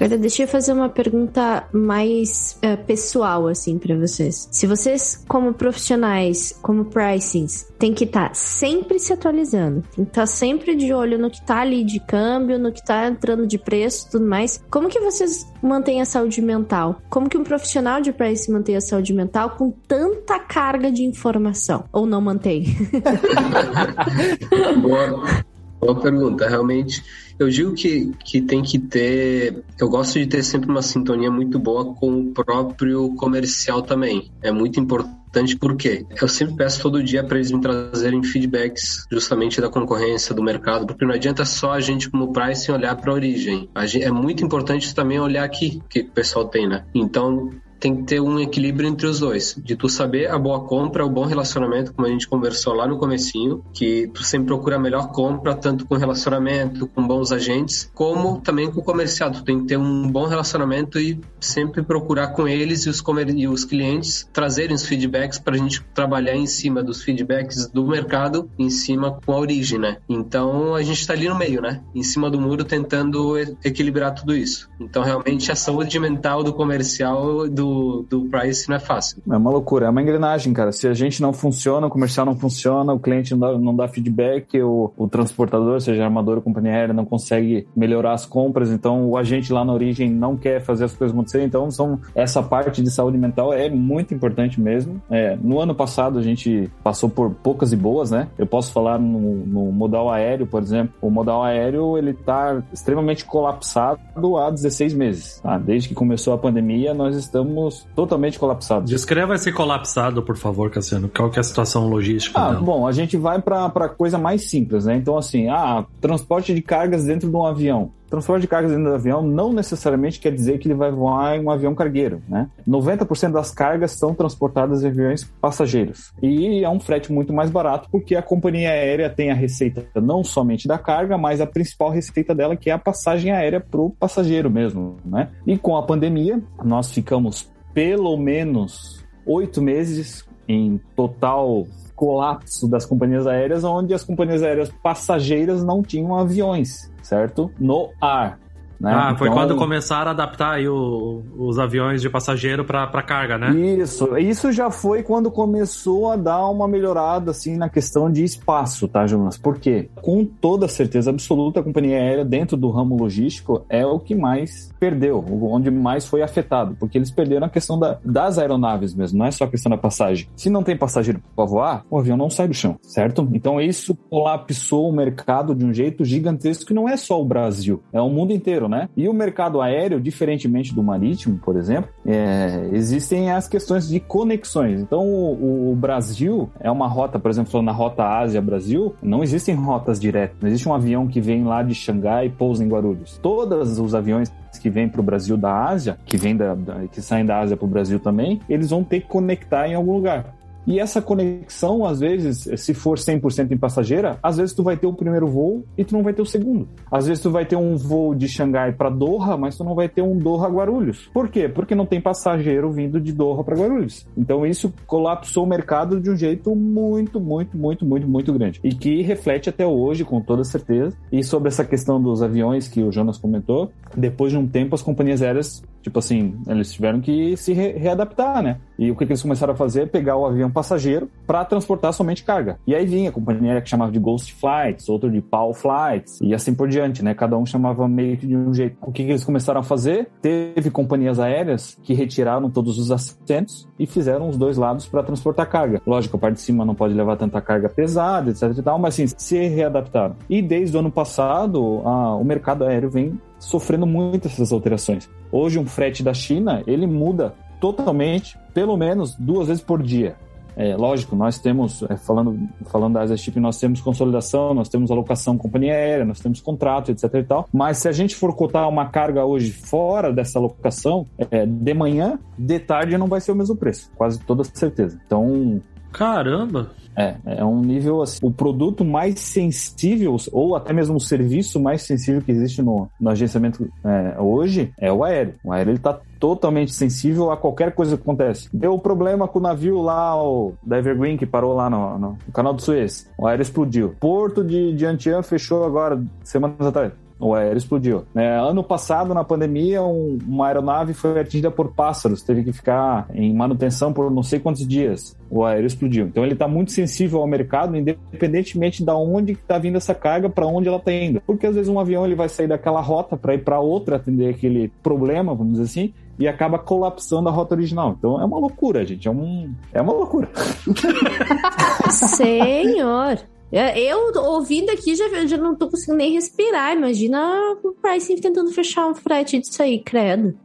Agora, deixa eu fazer uma pergunta mais uh, pessoal, assim, para vocês. Se vocês, como profissionais, como pricings, tem que estar tá sempre se atualizando, tem que estar tá sempre de olho no que tá ali de câmbio, no que tá entrando de preço tudo mais, como que vocês mantêm a saúde mental? Como que um profissional de pricing mantém a saúde mental com tanta carga de informação? Ou não mantém? <laughs> Boa. Boa pergunta. Realmente, eu digo que, que tem que ter. Eu gosto de ter sempre uma sintonia muito boa com o próprio comercial também. É muito importante porque eu sempre peço todo dia para eles me trazerem feedbacks justamente da concorrência, do mercado, porque não adianta só a gente, como pricing, olhar para a origem. É muito importante também olhar aqui o que o pessoal tem, né? Então, tem que ter um equilíbrio entre os dois, de tu saber a boa compra, o bom relacionamento, como a gente conversou lá no comecinho, que tu sempre procura a melhor compra, tanto com relacionamento, com bons agentes, como também com o comercial. Tu tem que ter um bom relacionamento e sempre procurar com eles e os, e os clientes trazerem os feedbacks para a gente trabalhar em cima dos feedbacks do mercado, em cima com a origem, né? Então a gente está ali no meio, né? Em cima do muro tentando equilibrar tudo isso. Então realmente a saúde mental do comercial do do, Price não é fácil. É uma loucura, é uma engrenagem, cara. Se a gente não funciona, o comercial não funciona, o cliente não dá, não dá feedback, o, o transportador, seja armador ou companhia aérea, não consegue melhorar as compras, então o agente lá na origem não quer fazer as coisas acontecerem. Então, são, essa parte de saúde mental é muito importante mesmo. É, no ano passado, a gente passou por poucas e boas, né? Eu posso falar no, no modal aéreo, por exemplo. O modal aéreo, ele tá extremamente colapsado há 16 meses. Tá? Desde que começou a pandemia, nós estamos estamos totalmente colapsados. Descreva esse colapsado, por favor, Cassiano. Qual que é a situação logística? Ah, bom, a gente vai para coisa mais simples, né? Então, assim, ah, transporte de cargas dentro de um avião transporte de cargas dentro do avião não necessariamente quer dizer que ele vai voar em um avião cargueiro, né? 90% das cargas são transportadas em aviões passageiros. E é um frete muito mais barato porque a companhia aérea tem a receita não somente da carga, mas a principal receita dela que é a passagem aérea para o passageiro mesmo, né? E com a pandemia, nós ficamos pelo menos oito meses em total colapso das companhias aéreas, onde as companhias aéreas passageiras não tinham aviões, certo? No ar. Né? Ah, foi então, quando começaram a adaptar aí o, os aviões de passageiro para carga, né? Isso, isso já foi quando começou a dar uma melhorada assim na questão de espaço, tá, Jonas? Por quê? Com toda certeza absoluta, a companhia aérea dentro do ramo logístico é o que mais perdeu, onde mais foi afetado, porque eles perderam a questão da, das aeronaves mesmo, não é só a questão da passagem. Se não tem passageiro para voar, o avião não sai do chão, certo? Então isso colapsou o mercado de um jeito gigantesco que não é só o Brasil, é o mundo inteiro, né? E o mercado aéreo, diferentemente do marítimo, por exemplo, é, existem as questões de conexões. Então, o, o, Brasil é uma rota, por exemplo, na rota Ásia-Brasil, não existem rotas diretas. Não existe um avião que vem lá de Xangai e pousa em Guarulhos. Todos os aviões que vêm para o Brasil da Ásia, que da, da, que saem da Ásia para o Brasil também, eles vão ter que conectar em algum lugar. E essa conexão, às vezes, se for 100% em passageira, às vezes tu vai ter o primeiro voo e tu não vai ter o segundo. Às vezes tu vai ter um voo de Xangai para Doha, mas tu não vai ter um Doha Guarulhos. Por quê? Porque não tem passageiro vindo de Doha para Guarulhos. Então isso colapsou o mercado de um jeito muito, muito, muito, muito, muito grande. E que reflete até hoje, com toda certeza. E sobre essa questão dos aviões que o Jonas comentou, depois de um tempo as companhias aéreas, tipo assim, eles tiveram que se re readaptar, né? E o que, que eles começaram a fazer? Pegar o avião passageiro para transportar somente carga. E aí vinha a companhia que chamava de Ghost Flights, outro de Pal Flights, e assim por diante, né? Cada um chamava meio que de um jeito. O que, que eles começaram a fazer? Teve companhias aéreas que retiraram todos os assentos e fizeram os dois lados para transportar carga. Lógico, a parte de cima não pode levar tanta carga pesada, etc e tal, mas assim, se readaptaram. E desde o ano passado, a, o mercado aéreo vem sofrendo muito essas alterações. Hoje, um frete da China, ele muda totalmente, pelo menos duas vezes por dia. É, lógico, nós temos, é, falando, falando da Chip, nós temos consolidação, nós temos alocação companhia aérea, nós temos contrato, etc e tal. Mas se a gente for cotar uma carga hoje fora dessa alocação, é, de manhã, de tarde não vai ser o mesmo preço, quase toda certeza. Então. Caramba! É, é um nível assim. O produto mais sensível, ou até mesmo o serviço mais sensível que existe no, no agenciamento é, hoje é o aéreo. O aéreo ele tá totalmente sensível a qualquer coisa que acontece. Deu problema com o navio lá, o da Evergreen, que parou lá no, no, no canal do Suez. O aéreo explodiu. Porto de, de Antian fechou agora, semanas atrás o aéreo explodiu. É, ano passado, na pandemia, um, uma aeronave foi atingida por pássaros, teve que ficar em manutenção por não sei quantos dias. O aéreo explodiu. Então ele está muito sensível ao mercado, independentemente de onde está vindo essa carga, para onde ela está indo. Porque às vezes um avião ele vai sair daquela rota para ir para outra, atender aquele problema, vamos dizer assim, e acaba colapsando a rota original. Então é uma loucura, gente. É, um, é uma loucura. <laughs> <laughs> Senhor! É, Eu, ouvindo aqui, já, já não tô conseguindo nem respirar. Imagina o pricing tentando fechar um frete disso aí, credo.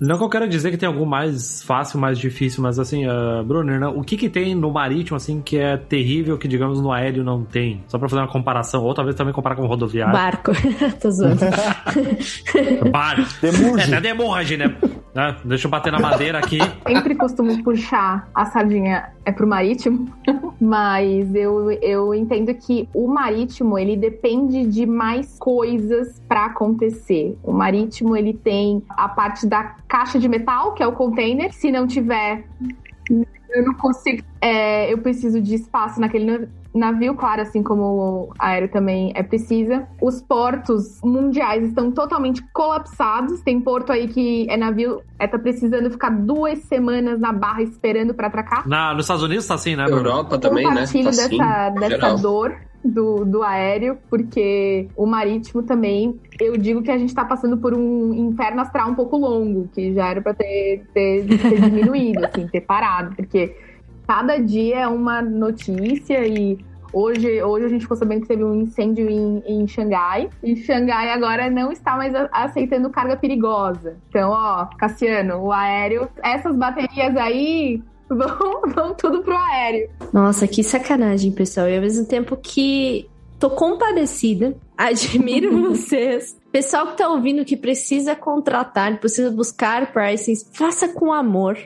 Não que eu quero dizer que tem algum mais fácil, mais difícil, mas assim, uh, Brunner, né, o que que tem no marítimo, assim, que é terrível, que digamos no aéreo não tem? Só pra fazer uma comparação, ou talvez também comparar com o rodoviário. Barco. <laughs> tô zoando. <laughs> Barco. Demurge. É, até demorge, né? né? Deixa eu bater na madeira aqui. Sempre costumo puxar a sardinha é pro marítimo, <laughs> mas eu, eu entendo que o marítimo ele depende de mais coisas para acontecer. O marítimo ele tem a parte da caixa de metal, que é o container. Se não tiver, eu não consigo. é, eu preciso de espaço naquele nav- navio, claro, assim como o aéreo também é precisa. Os portos mundiais estão totalmente colapsados. Tem porto aí que é navio, é tá precisando ficar duas semanas na barra esperando para atracar. Na, nos Estados Unidos tá assim, né? Europa também, né? Tá assim, dessa, dessa geral. dor do, do aéreo, porque o marítimo também, eu digo que a gente tá passando por um inferno astral um pouco longo, que já era pra ter, ter, ter <laughs> diminuído, assim, ter parado, porque cada dia é uma notícia e Hoje, hoje a gente ficou sabendo que teve um incêndio em, em Xangai. E Xangai agora não está mais a- aceitando carga perigosa. Então, ó, Cassiano, o aéreo, essas baterias aí vão, <laughs> vão tudo pro aéreo. Nossa, que sacanagem, pessoal. E ao mesmo tempo que tô compadecida, <laughs> admiro <laughs> vocês. Pessoal que tá ouvindo que precisa contratar, precisa buscar pricings, faça com amor.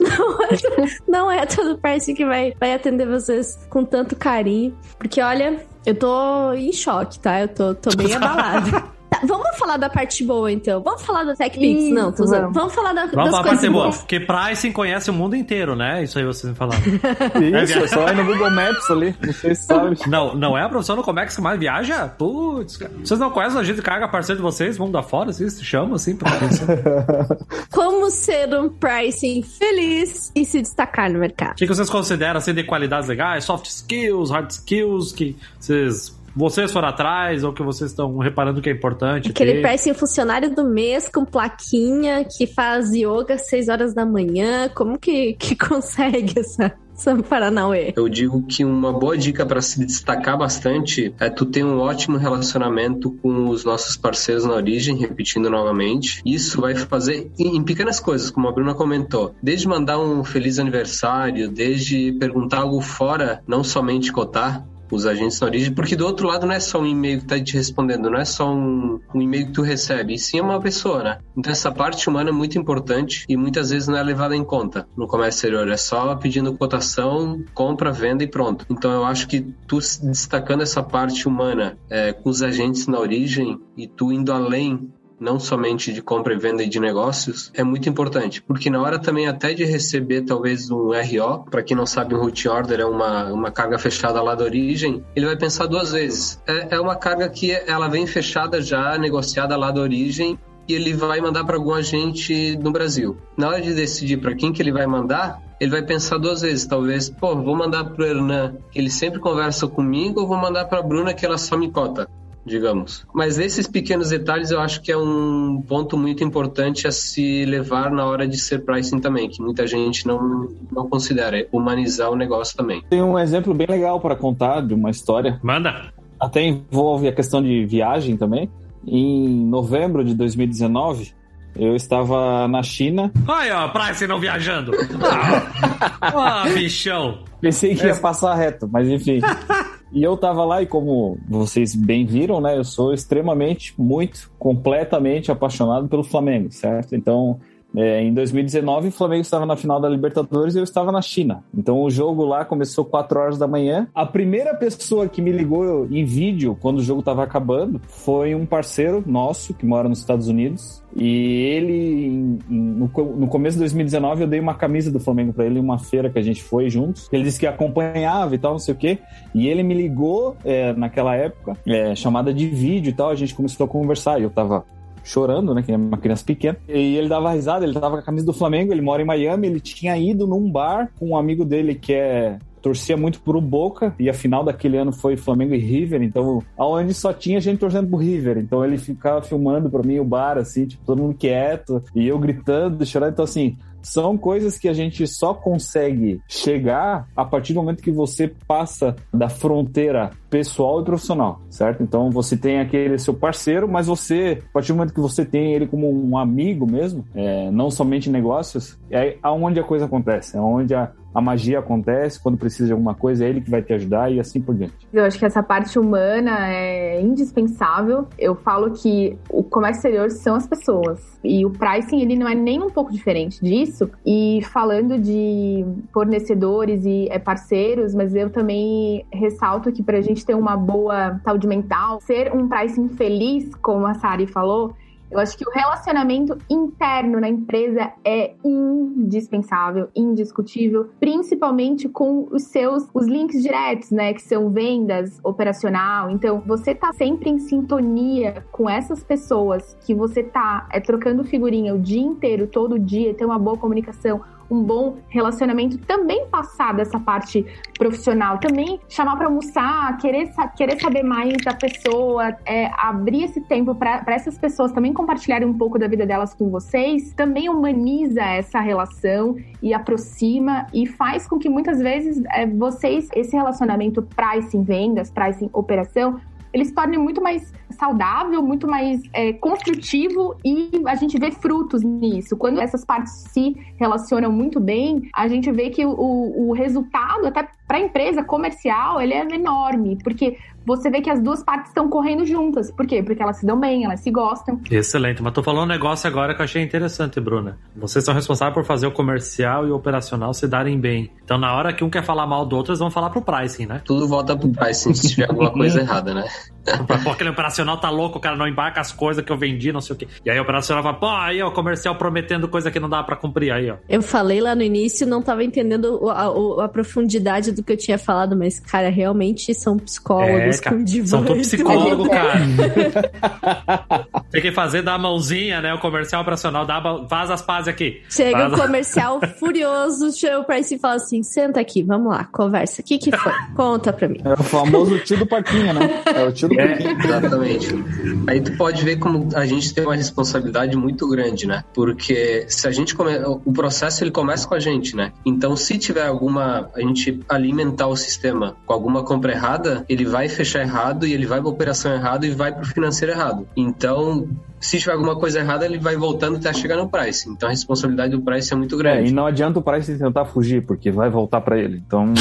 não, é, não é todo pricing que vai, vai atender vocês com tanto carinho. Porque, olha, eu tô em choque, tá? Eu tô, tô bem abalada. Tá, vamos falar da parte boa, então. Vamos falar do TechPix? Isso, Não, tô usando. vamos. Vamos falar da, Vamos das falar coisas boa, boas. porque pricing conhece o mundo inteiro, né? Isso aí vocês me falaram. <laughs> Isso, é só ir no Google Maps ali. Não sei se sabe. Não, não é a profissão no Comex que mais viaja? Putz, cara. Vocês não conhecem a gente que carga parceiro de vocês, mundo afora, assim, se chama assim, pra O <laughs> Como ser um pricing feliz e se destacar no mercado. que, que vocês consideram assim de qualidades legais? Soft skills, hard skills, que vocês, vocês foram atrás ou que vocês estão reparando que é importante? Aquele ter? pricing funcionário do mês com plaquinha que faz yoga às 6 horas da manhã. Como que, que <laughs> consegue essa, essa Paranauê? Eu digo que uma boa dica para se destacar bastante é tu ter um ótimo relacionamento com os nossos parceiros na origem, repetindo novamente. Isso vai fazer em em pequenas coisas, como a Bruna comentou. Desde mandar um feliz aniversário, desde perguntar algo fora, não somente cotar, os agentes na origem, porque do outro lado não é só um e-mail que tá te respondendo, não é só um, um e-mail que tu recebe, e sim é uma pessoa, né? Então essa parte humana é muito importante e muitas vezes não é levada em conta no comércio exterior, é só pedindo cotação, compra, venda e pronto. Então eu acho que tu destacando essa parte humana é, com os agentes na origem e tu indo além não somente de compra e venda e de negócios, é muito importante, porque na hora também até de receber talvez um RO, para quem não sabe, um route order é uma, uma carga fechada lá da origem, ele vai pensar duas vezes. É, é uma carga que ela vem fechada já, negociada lá da origem, e ele vai mandar para algum agente no Brasil. Na hora de decidir para quem que ele vai mandar, ele vai pensar duas vezes, talvez, pô, vou mandar pro Hernan, que ele sempre conversa comigo, ou vou mandar para Bruna que ela só me cota digamos. Mas esses pequenos detalhes eu acho que é um ponto muito importante a se levar na hora de ser pricing também, que muita gente não, não considera, é humanizar o negócio também. Tem um exemplo bem legal para contar de uma história. Manda. Até envolve a questão de viagem também. Em novembro de 2019, eu estava na China. Aí, ó, pricing não viajando. Ah, <laughs> ah, bichão. Pensei que ia passar reto, mas enfim. <laughs> E eu tava lá e como vocês bem viram, né, eu sou extremamente, muito, completamente apaixonado pelo Flamengo, certo? Então, é, em 2019, o Flamengo estava na final da Libertadores e eu estava na China. Então, o jogo lá começou 4 horas da manhã. A primeira pessoa que me ligou em vídeo quando o jogo estava acabando foi um parceiro nosso que mora nos Estados Unidos. E ele, no começo de 2019, eu dei uma camisa do Flamengo para ele em uma feira que a gente foi juntos. Ele disse que acompanhava e tal, não sei o quê. E ele me ligou é, naquela época, é, chamada de vídeo e tal. A gente começou a conversar. E eu tava chorando, né? Que é uma criança pequena. E ele dava risada, ele tava com a camisa do Flamengo, ele mora em Miami, ele tinha ido num bar com um amigo dele que é torcia muito pro Boca e a final daquele ano foi Flamengo e River, então aonde só tinha gente torcendo pro River. Então ele ficava filmando pra mim o bar, assim, tipo, todo mundo quieto e eu gritando, chorando. Então, assim, são coisas que a gente só consegue chegar a partir do momento que você passa da fronteira pessoal e profissional, certo? Então você tem aquele seu parceiro, mas você, a partir do momento que você tem ele como um amigo mesmo, é, não somente negócios, é aonde a coisa acontece, é onde a, a magia acontece, quando precisa de alguma coisa, é ele que vai te ajudar e assim por diante. Eu acho que essa parte humana é indispensável. Eu falo que o comércio exterior são as pessoas. E o pricing, ele não é nem um pouco diferente disso. E falando de fornecedores e é, parceiros, mas eu também ressalto que para a gente ter uma boa saúde mental, ser um pricing feliz, como a Sari falou, eu acho que o relacionamento interno na empresa é indispensável, indiscutível, principalmente com os seus os links diretos, né, que são vendas, operacional. Então, você tá sempre em sintonia com essas pessoas que você tá é, trocando figurinha o dia inteiro, todo dia, ter uma boa comunicação, um bom relacionamento, também passar dessa parte profissional, também chamar para almoçar, querer, querer saber mais da pessoa, é, abrir esse tempo para essas pessoas também compartilharem um pouco da vida delas com vocês, também humaniza essa relação e aproxima e faz com que muitas vezes é, vocês, esse relacionamento pricing vendas, pricing operação, ele se torne muito mais saudável, muito mais é, construtivo e a gente vê frutos nisso. Quando essas partes se relacionam muito bem, a gente vê que o, o resultado, até para a empresa comercial, ele é enorme, porque você vê que as duas partes estão correndo juntas. Por quê? Porque elas se dão bem, elas se gostam. Excelente. Mas tô falando um negócio agora que eu achei interessante, Bruna. Vocês são responsáveis por fazer o comercial e o operacional se darem bem. Então, na hora que um quer falar mal do outro, eles vão falar pro pricing, né? Tudo volta pro pricing se tiver alguma coisa <laughs> errada, né? Pô, aquele operacional tá louco, o cara não embarca as coisas que eu vendi, não sei o quê. E aí o operacional fala, pô, aí ó, o comercial prometendo coisa que não dá para cumprir aí, ó. Eu falei lá no início, não tava entendendo a, a, a profundidade do que eu tinha falado, mas, cara, realmente são psicólogos é, cara, com divã. São todos psicólogos, <laughs> cara. Tem que fazer da mãozinha, né? O comercial operacional, dá, faz as pazes aqui. Chega o comercial <laughs> furioso, chama o Price e fala assim, senta aqui, vamos lá, conversa. O que que foi? Conta pra mim. É o famoso tio do Parquinho, né? É o tio do é, <laughs> Exatamente. Aí tu pode ver como a gente tem uma responsabilidade muito grande, né? Porque se a gente come... o processo ele começa com a gente, né? Então se tiver alguma a gente alimentar o sistema com alguma compra errada, ele vai fechar errado e ele vai para operação errado e vai para o financeiro errado. Então se tiver alguma coisa errada, ele vai voltando até chegar no price. Então a responsabilidade do price é muito grande. É, e não adianta o price tentar fugir, porque vai voltar para ele. Então,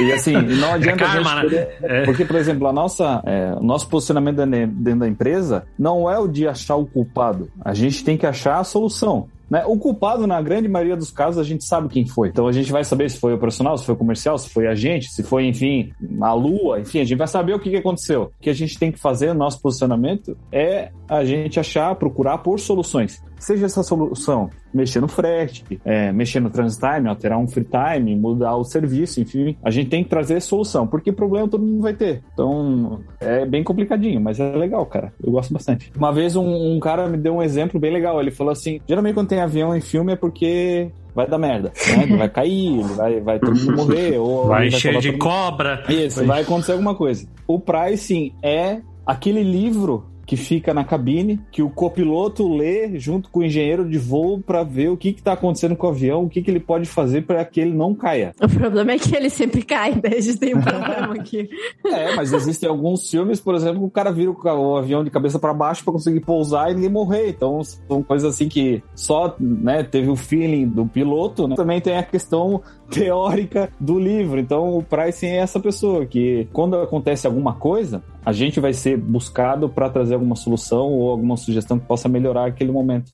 e assim, não <laughs> adianta é karma, a gente. Né? É. Porque, por exemplo, a nossa, é, o nosso posicionamento dentro da empresa não é o de achar o culpado. A gente tem que achar a solução. Né? O culpado, na grande maioria dos casos, a gente sabe quem foi. Então a gente vai saber se foi o profissional, se foi o comercial, se foi a gente, se foi, enfim, a lua, enfim, a gente vai saber o que, que aconteceu. O que a gente tem que fazer, nosso posicionamento, é a gente achar, procurar por soluções. Seja essa solução mexer no frete, é, mexer no transit time, alterar um free time, mudar o serviço, enfim, a gente tem que trazer solução, porque problema todo mundo vai ter. Então é bem complicadinho, mas é legal, cara. Eu gosto bastante. Uma vez um, um cara me deu um exemplo bem legal. Ele falou assim: geralmente quando tem avião em filme é porque vai dar merda, né? Vai cair, vai, vai todo mundo morrer, <laughs> ou vai encher de cobra. Isso, vai... vai acontecer alguma coisa. O pricing é aquele livro que fica na cabine, que o copiloto lê junto com o engenheiro de voo para ver o que está acontecendo com o avião, o que, que ele pode fazer para que ele não caia. O problema é que ele sempre cai, né? A gente tem um <laughs> problema aqui. é, mas existem alguns filmes, por exemplo, que o cara vira o avião de cabeça para baixo para conseguir pousar e ninguém morrer. Então, são coisas assim que só né, teve o feeling do piloto, né? Também tem a questão teórica do livro. Então, o pricing é essa pessoa que, quando acontece alguma coisa, a gente vai ser buscado para trazer alguma solução ou alguma sugestão que possa melhorar aquele momento.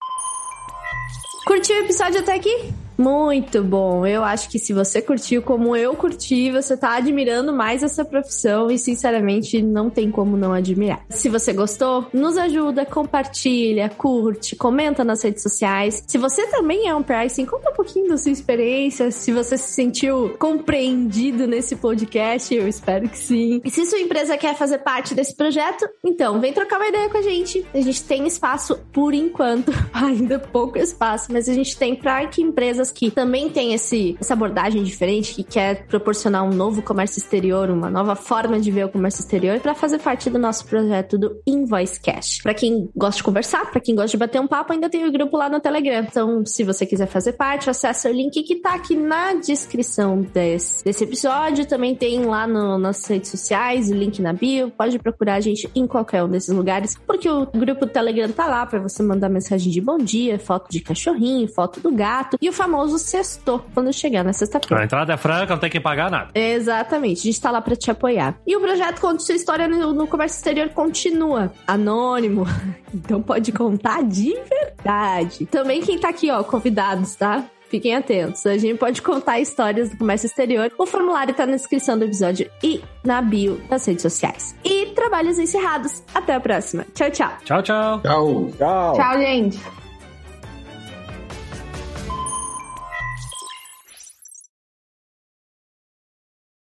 Curtiu o episódio até aqui? Muito bom. Eu acho que se você curtiu como eu curti, você tá admirando mais essa profissão e, sinceramente, não tem como não admirar. Se você gostou, nos ajuda, compartilha, curte, comenta nas redes sociais. Se você também é um pricing, conta um pouquinho da sua experiência. Se você se sentiu compreendido nesse podcast, eu espero que sim. E se sua empresa quer fazer parte desse projeto, então vem trocar uma ideia com a gente. A gente tem espaço por enquanto, <laughs> ainda pouco espaço, mas a gente tem para que empresas que também têm esse, essa abordagem diferente, que quer proporcionar um novo comércio exterior, uma nova forma de ver o comércio exterior, para fazer parte do nosso projeto do Invoice Cash. Para quem gosta de conversar, para quem gosta de bater um papo, ainda tem o grupo lá no Telegram. Então, se você quiser fazer parte, acesse o link que tá aqui na descrição desse, desse episódio. Também tem lá no, nas redes sociais, o link na bio. Pode procurar a gente em qualquer um desses lugares, porque o grupo do Telegram tá lá para você mandar mensagem de bom dia, foto de cachorrinho, foto do gato e o famoso sexto quando chegar na sexta-feira. A entrada é franca, não tem que pagar nada. Exatamente, a gente tá lá pra te apoiar. E o projeto Conte Sua História no, no Comércio Exterior continua. Anônimo. <laughs> Então pode contar de verdade. Também quem tá aqui, ó, convidados, tá? Fiquem atentos. A gente pode contar histórias do comércio exterior. O formulário tá na descrição do episódio e na bio das redes sociais. E trabalhos encerrados. Até a próxima. Tchau, tchau. Tchau, tchau. Tchau. Tchau. Tchau, gente.